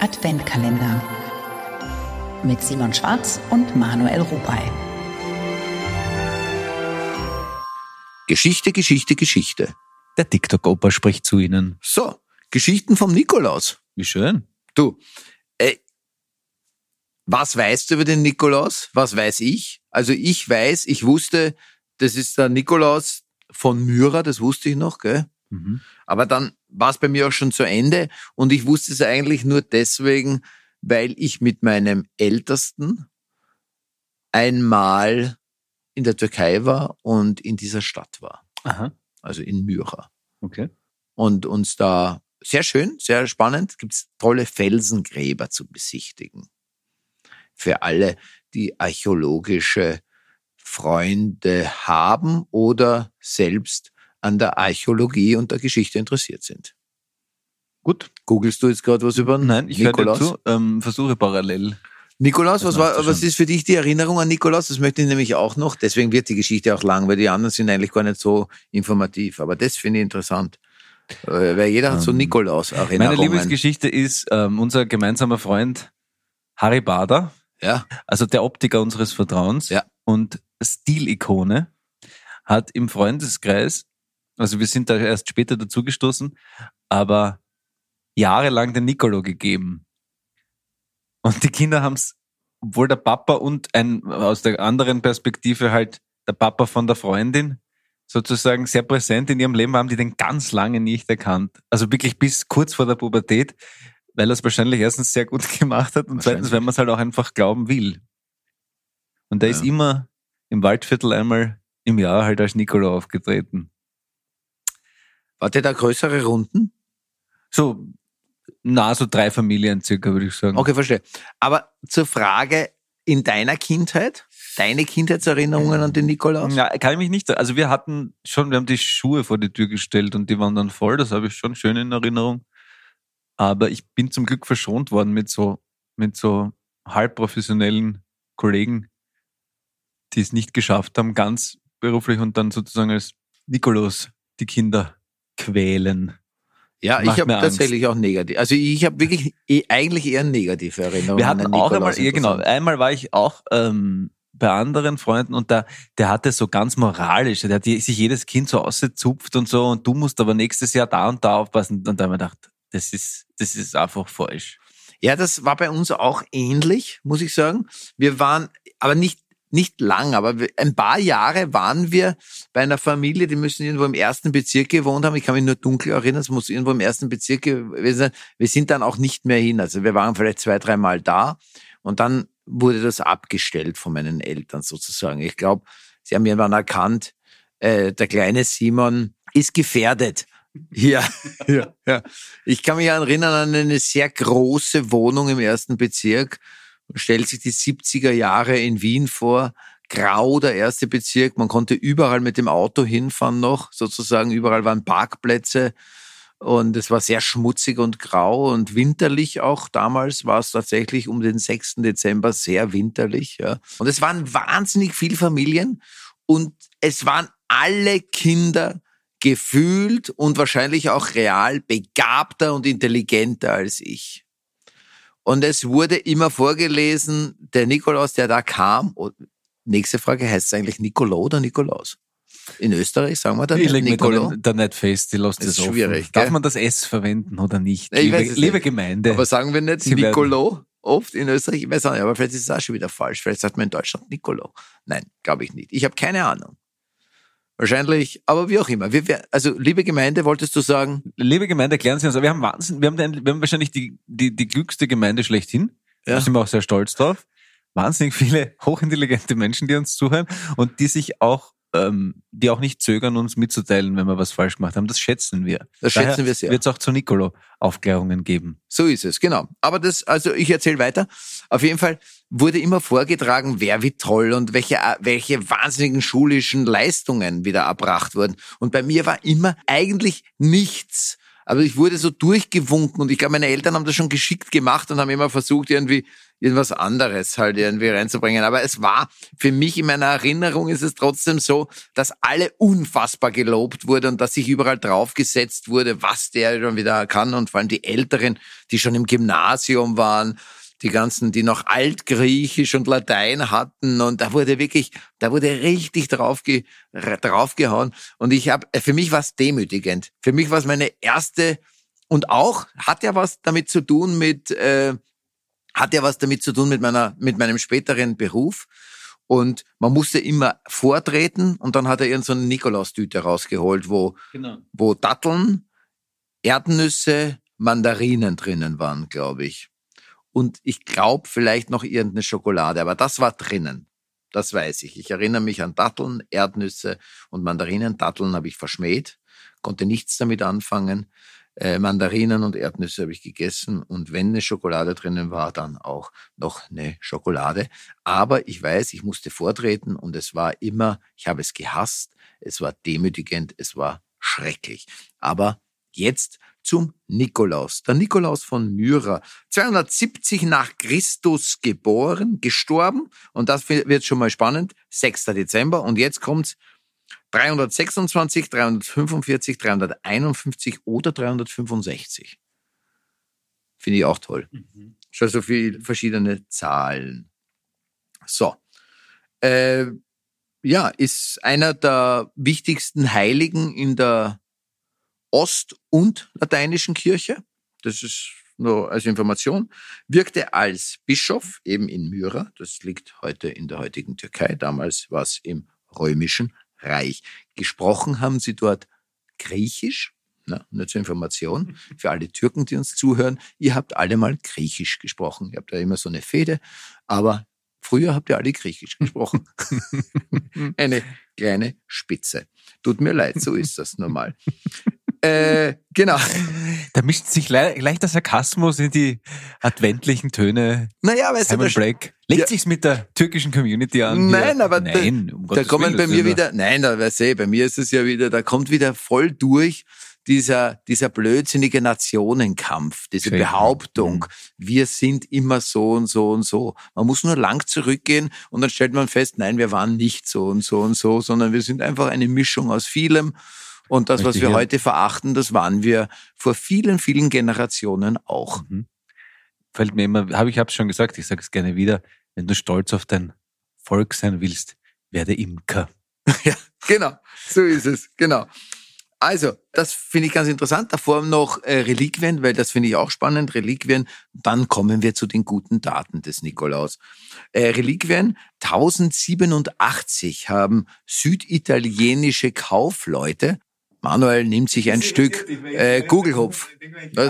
Adventkalender mit Simon Schwarz und Manuel Rupay. Geschichte, Geschichte, Geschichte. Der TikTok-Opa spricht zu Ihnen. So, Geschichten vom Nikolaus. Wie schön. Du, äh, was weißt du über den Nikolaus? Was weiß ich? Also ich weiß, ich wusste, das ist der Nikolaus von Myra, das wusste ich noch, gell? Mhm. Aber dann war es bei mir auch schon zu Ende und ich wusste es eigentlich nur deswegen, weil ich mit meinem Ältesten einmal in der Türkei war und in dieser Stadt war, Aha, also in Myra. okay. Und uns da sehr schön, sehr spannend, gibt's tolle Felsengräber zu besichtigen. Für alle, die archäologische Freunde haben oder selbst an der Archäologie und der Geschichte interessiert sind. Gut. Googlest du jetzt gerade was über Nein, ich Nikolaus? zu, ähm, versuche parallel. Nikolaus, was, war, was ist für dich die Erinnerung an Nikolaus? Das möchte ich nämlich auch noch. Deswegen wird die Geschichte auch lang, weil die anderen sind eigentlich gar nicht so informativ. Aber das finde ich interessant. Äh, Weil jeder hat so Ähm, Nikolaus Meine Erinnerungen. Lieblingsgeschichte ist ähm, unser gemeinsamer Freund Harry Bader, Ja, also der Optiker unseres Vertrauens Ja. und Stilikone, hat im Freundeskreis, also wir sind da erst später dazugestoßen, aber jahrelang den Nicolo gegeben. Und die Kinder haben es, obwohl der Papa und ein aus der anderen Perspektive halt der Papa von der Freundin sozusagen sehr präsent in ihrem Leben haben die den ganz lange nicht erkannt. Also wirklich bis kurz vor der Pubertät, weil er es wahrscheinlich erstens sehr gut gemacht hat und zweitens, weil man es halt auch einfach glauben will. Und der Ja. ist immer im Waldviertel einmal im Jahr halt als Nicolo aufgetreten. Warte da größere Runden? So, na, so drei Familien circa, würde ich sagen. Okay, verstehe. Aber zur Frage in deiner Kindheit, deine Kindheitserinnerungen an den Nikolaus? Ja, kann ich mich nicht. Also wir hatten schon, wir haben die Schuhe vor die Tür gestellt und die waren dann voll. Das habe ich schon schön in Erinnerung. Aber ich bin zum Glück verschont worden mit so, mit so halbprofessionellen Kollegen, die es nicht geschafft haben, ganz beruflich und dann sozusagen als Nikolaus die Kinder quälen. Ja, Macht ich habe Angst. tatsächlich auch negativ. Also ich habe wirklich eh, eigentlich eher negative Erinnerungen Wir hatten auch einmal, ja genau, einmal war ich auch ähm, bei anderen Freunden und da, der hatte so ganz moralisch, der hat sich jedes Kind so ausgezupft und so und du musst aber nächstes Jahr da und da aufpassen. Und da haben wir gedacht, das ist, das ist einfach falsch. Ja, das war bei uns auch ähnlich, muss ich sagen. Wir waren, aber nicht nicht lang, aber ein paar Jahre waren wir bei einer Familie, die müssen irgendwo im ersten Bezirk gewohnt haben. Ich kann mich nur dunkel erinnern, es muss irgendwo im ersten Bezirk gewesen sein. Wir sind dann auch nicht mehr hin. Also wir waren vielleicht zwei, dreimal da und dann wurde das abgestellt von meinen Eltern sozusagen. Ich glaube, sie haben irgendwann erkannt, äh, der kleine Simon ist gefährdet. Ja, ja, ja. Ich kann mich erinnern an eine sehr große Wohnung im ersten Bezirk. Stellt sich die 70er Jahre in Wien vor. Grau, der erste Bezirk. Man konnte überall mit dem Auto hinfahren noch, sozusagen. Überall waren Parkplätze. Und es war sehr schmutzig und grau und winterlich auch. Damals war es tatsächlich um den 6. Dezember sehr winterlich. Ja. Und es waren wahnsinnig viele Familien und es waren alle Kinder gefühlt und wahrscheinlich auch real begabter und intelligenter als ich. Und es wurde immer vorgelesen, der Nikolaus, der da kam. Und nächste Frage, heißt es eigentlich Nicolo oder Nikolaus? In Österreich sagen wir dann Ich lege mir da, nicht- fest, die lasst Das es ist offen. schwierig, Darf gell? man das S verwenden oder nicht? Ich liebe, liebe. Gemeinde. Aber sagen wir nicht Sie Nicolo oft in Österreich? Ich weiß auch nicht, aber vielleicht ist es auch schon wieder falsch. Vielleicht sagt man in Deutschland Nicolo. Nein, glaube ich nicht. Ich habe keine Ahnung. Wahrscheinlich, aber wie auch immer. Wir, wir, also, liebe Gemeinde, wolltest du sagen, Liebe Gemeinde, erklären Sie uns. Wir haben Wahnsinn, wir haben, den, wir haben wahrscheinlich die, die, die glückste Gemeinde schlechthin. Ja. Da sind wir auch sehr stolz drauf. Wahnsinnig viele hochintelligente Menschen, die uns zuhören und die sich auch, ähm, die auch nicht zögern, uns mitzuteilen, wenn wir was falsch gemacht haben. Das schätzen wir. Das schätzen wir sehr. Wird es auch zu Nicolo Aufklärungen geben. So ist es, genau. Aber das, also ich erzähle weiter. Auf jeden Fall wurde immer vorgetragen, wer wie toll und welche, welche wahnsinnigen schulischen Leistungen wieder erbracht wurden. Und bei mir war immer eigentlich nichts. Also ich wurde so durchgewunken und ich glaube, meine Eltern haben das schon geschickt gemacht und haben immer versucht, irgendwie irgendwas anderes halt irgendwie reinzubringen. Aber es war für mich in meiner Erinnerung ist es trotzdem so, dass alle unfassbar gelobt wurde und dass sich überall draufgesetzt wurde, was der schon wieder kann und vor allem die Älteren, die schon im Gymnasium waren die ganzen, die noch Altgriechisch und Latein hatten und da wurde wirklich, da wurde richtig draufge, draufgehauen und ich habe, für mich war es demütigend. Für mich war es meine erste und auch hat ja was damit zu tun mit, äh, hat ja was damit zu tun mit meiner, mit meinem späteren Beruf. Und man musste immer vortreten und dann hat er irgendeine so Nikolaustüte rausgeholt, wo, genau. wo Datteln, Erdnüsse, Mandarinen drinnen waren, glaube ich und ich glaube vielleicht noch irgendeine Schokolade, aber das war drinnen. Das weiß ich. Ich erinnere mich an Datteln, Erdnüsse und Mandarinen. Datteln habe ich verschmäht, konnte nichts damit anfangen. Äh, Mandarinen und Erdnüsse habe ich gegessen und wenn eine Schokolade drinnen war, dann auch noch eine Schokolade. Aber ich weiß, ich musste vortreten und es war immer, ich habe es gehasst, es war demütigend, es war schrecklich. Aber jetzt zum Nikolaus. Der Nikolaus von Myra, 270 nach Christus geboren, gestorben, und das wird schon mal spannend, 6. Dezember, und jetzt kommt's 326, 345, 351 oder 365. Finde ich auch toll. Mhm. Schon so viele verschiedene Zahlen. So. Äh, ja, ist einer der wichtigsten Heiligen in der Ost- und Lateinischen Kirche. Das ist nur als Information. Wirkte als Bischof eben in Myra. Das liegt heute in der heutigen Türkei. Damals war es im Römischen Reich. Gesprochen haben sie dort Griechisch. Na, nur zur Information für alle Türken, die uns zuhören. Ihr habt alle mal Griechisch gesprochen. Ihr habt ja immer so eine Fehde. Aber Früher habt ihr alle Griechisch gesprochen. Eine kleine Spitze. Tut mir leid, so ist das normal. Äh, genau. Da mischt sich le leichter Sarkasmus in die adventlichen Töne. Naja, weißt Simon du, Break. Legt ja. sich's mit der türkischen Community an? Nein, hier? aber nein, um da, da kommen bei mir wieder, nein, da weißt du, bei mir ist es ja wieder, da kommt wieder voll durch dieser, dieser blödsinnige Nationenkampf, diese Schön. Behauptung, mhm. wir sind immer so und so und so. Man muss nur lang zurückgehen und dann stellt man fest, nein, wir waren nicht so und so und so, sondern wir sind einfach eine Mischung aus vielem und das, was wir heute verachten, das waren wir vor vielen, vielen Generationen auch. Mhm. Fällt mir immer, habe ich hab's schon gesagt, ich sage es gerne wieder, wenn du stolz auf dein Volk sein willst, werde Imker. ja, genau, so ist es, genau. Also, das finde ich ganz interessant. Davor noch äh, Reliquien, weil das finde ich auch spannend. Reliquien. Dann kommen wir zu den guten Daten des Nikolaus. Äh, Reliquien 1087 haben süditalienische Kaufleute Manuel nimmt sich ein Stück äh, Google-Hupf.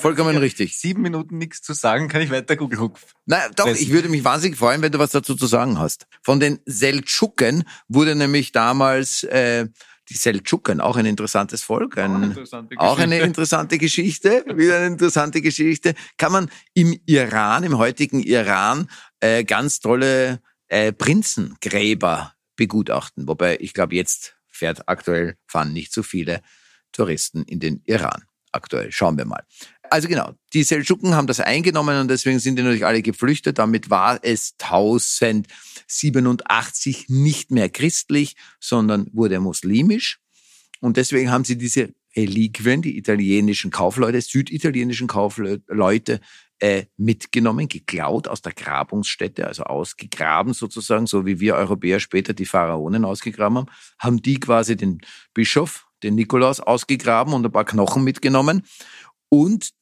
Vollkommen richtig. Sieben Minuten nichts zu sagen, kann ich weiter Google-Hupf. Nein, doch, ich würde mich wahnsinnig freuen, wenn du was dazu zu sagen hast. Von den Seldschuken wurde nämlich damals äh, die Seldschuken, auch ein interessantes Volk, ein, auch, eine interessante Geschichte, wieder eine interessante Geschichte, kann man im Iran, im heutigen Iran, äh, ganz tolle äh, Prinzengräber begutachten. Wobei ich glaube, jetzt fährt aktuell, fahren nicht so viele Touristen in den Iran. Aktuell. Schauen wir mal. Also genau, die Seldschuken haben das eingenommen und deswegen sind die natürlich alle geflüchtet. Damit war es 1087 nicht mehr christlich, sondern wurde muslimisch. Und deswegen haben sie diese Reliquien, die italienischen Kaufleute, süditalienischen Kaufleute, äh, mitgenommen, geklaut aus der Grabungsstätte, also ausgegraben sozusagen, so wie wir Europäer später die Pharaonen ausgegraben haben, haben die quasi den Bischof, den Nikolaus, ausgegraben und ein paar Knochen mitgenommen. Und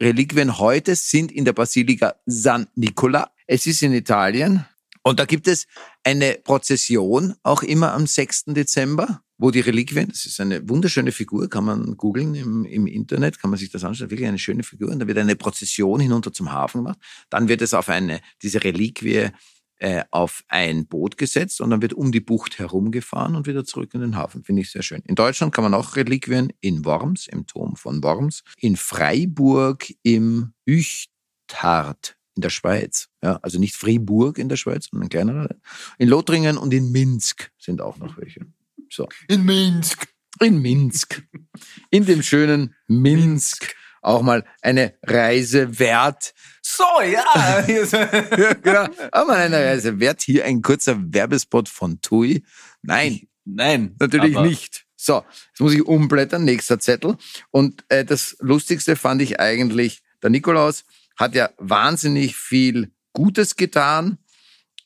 Reliquien heute sind in der Basilika San Nicola. Es ist in Italien. Und da gibt es eine Prozession, auch immer am 6. Dezember wo die Reliquien, das ist eine wunderschöne Figur, kann man googeln im, im Internet, kann man sich das anschauen, wirklich eine schöne Figur. Und da wird eine Prozession hinunter zum Hafen gemacht. Dann wird es auf eine, diese Reliquie äh, auf ein Boot gesetzt und dann wird um die Bucht herumgefahren und wieder zurück in den Hafen. Finde ich sehr schön. In Deutschland kann man auch Reliquien in Worms, im Turm von Worms, in Freiburg, im Üchtart in der Schweiz. Ja, also nicht Fribourg in der Schweiz, sondern ein kleinerer. In Lothringen und in Minsk sind auch noch welche. So. In Minsk. in Minsk. In dem schönen Minsk. Auch mal eine Reise wert. So, ja. Ja, genau. Auch mal eine Reise wert. Hier ein kurzer Werbespot von TUI. Nein, Nein. Natürlich nicht. So, jetzt muss ich umblättern, nächster Zettel. Und äh, das Lustigste fand ich eigentlich, der Nikolaus hat ja wahnsinnig viel Gutes getan.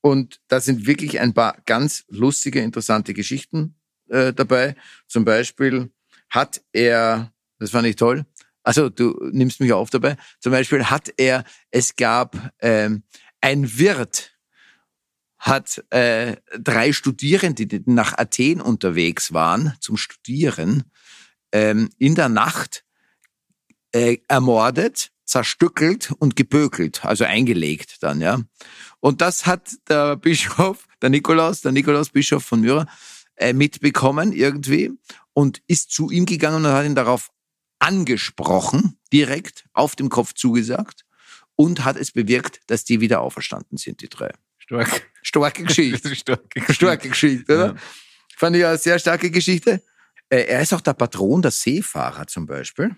Und da sind wirklich ein paar ganz lustige, interessante Geschichten äh, dabei. Zum Beispiel hat er, das fand ich toll, also du nimmst mich auf dabei, zum Beispiel hat er, es gab ähm, ein Wirt, hat äh, drei Studierende, die nach Athen unterwegs waren zum Studieren, ähm, in der Nacht äh, ermordet, zerstückelt und gebökelt, also eingelegt dann, ja. Und das hat der Bischof, der Nikolaus, der Nikolaus Bischof von Myra, äh, mitbekommen irgendwie und ist zu ihm gegangen und hat ihn darauf angesprochen, direkt auf dem Kopf zugesagt und hat es bewirkt, dass die wieder auferstanden sind, die drei. stark. Starke Geschichte. stark. Starke Geschichte, oder? Ja. Fand ich eine sehr starke Geschichte. Äh, Er ist auch der Patron der Seefahrer zum Beispiel.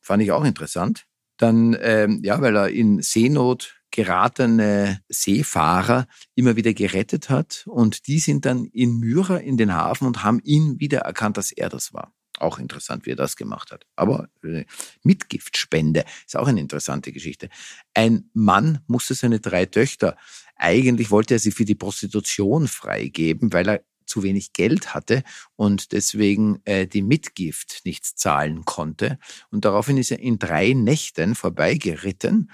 Fand ich auch interessant. Dann, ähm, ja, weil er in Seenot geratene Seefahrer immer wieder gerettet hat. Und die sind dann in Myra in den Hafen und haben ihn wieder erkannt, dass er das war. Auch interessant, wie er das gemacht hat. Aber äh, Mitgiftspende ist auch eine interessante Geschichte. Ein Mann musste seine drei Töchter, eigentlich wollte er sie für die Prostitution freigeben, weil er zu wenig Geld hatte und deswegen äh, die Mitgift nicht zahlen konnte. Und daraufhin ist er in drei Nächten vorbeigeritten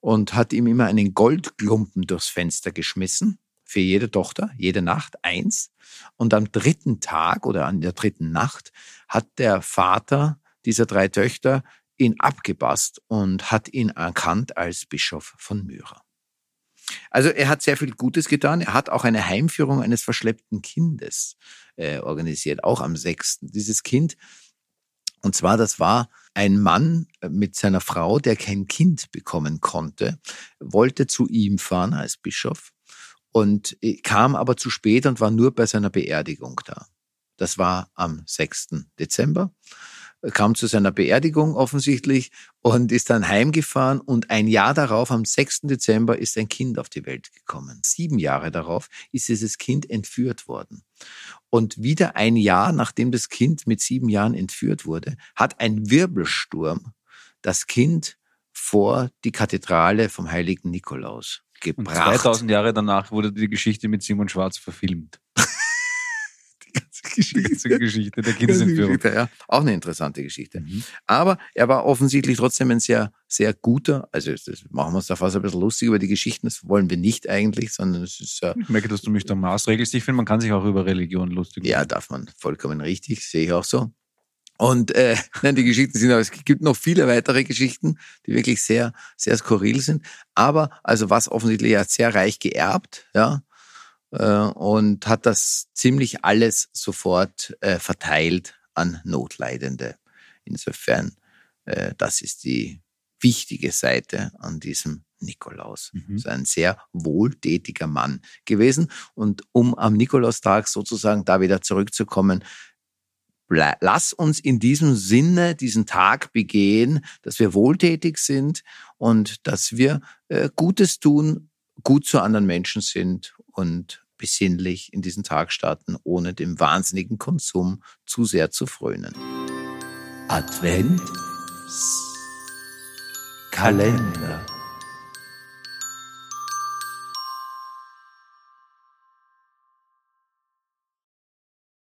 und hat ihm immer einen Goldklumpen durchs Fenster geschmissen. Für jede Tochter, jede Nacht eins. Und am dritten Tag oder an der dritten Nacht hat der Vater dieser drei Töchter ihn abgepasst und hat ihn erkannt als Bischof von Myra. Also er hat sehr viel Gutes getan. Er hat auch eine Heimführung eines verschleppten Kindes äh, organisiert, auch am 6. Dieses Kind, und zwar das war ein Mann äh, mit seiner Frau, der kein Kind bekommen konnte, wollte zu ihm fahren als Bischof und äh, kam aber zu spät und war nur bei seiner Beerdigung da. Das war am 6. Dezember kam zu seiner Beerdigung offensichtlich und ist dann heimgefahren und ein Jahr darauf, am 6. Dezember, ist ein Kind auf die Welt gekommen. Sieben Jahre darauf ist dieses Kind entführt worden. Und wieder ein Jahr, nachdem das Kind mit sieben Jahren entführt wurde, hat ein Wirbelsturm das Kind vor die Kathedrale vom heiligen Nikolaus Und gebracht. 2000 Jahre danach wurde die Geschichte mit Simon Schwarz verfilmt. Ganze Geschichte der Kindesentführung. Geschichte, ja. Auch eine interessante Geschichte. Mhm. Aber er war offensichtlich trotzdem ein sehr, sehr guter, also das machen wir uns da fast ein bisschen lustig über die Geschichten, das wollen wir nicht eigentlich, sondern es ist, äh, Ich merke, dass du mich da maßregelst. Ich finde, man kann sich auch über Religion lustig ja, darf man vollkommen richtig, sehe ich auch so. Und äh, nein, die Geschichten sind, aber es gibt noch viele weitere Geschichten, die wirklich sehr, sehr skurril sind. Aber also was offensichtlich hat sehr reich geerbt, ja, äh, und hat das ziemlich alles sofort äh, verteilt an Notleidende. Insofern, äh, das ist die wichtige Seite an diesem Nikolaus. Mhm. So ein sehr wohltätiger Mann gewesen. Und um am Nikolaustag sozusagen da wieder zurückzukommen, lass uns in diesem Sinne diesen Tag begehen, dass wir wohltätig sind und dass wir äh, Gutes tun, gut zu anderen Menschen sind und besinnlich in diesen Tag starten, ohne dem wahnsinnigen Konsum zu sehr zu frönen. Advent Kalender.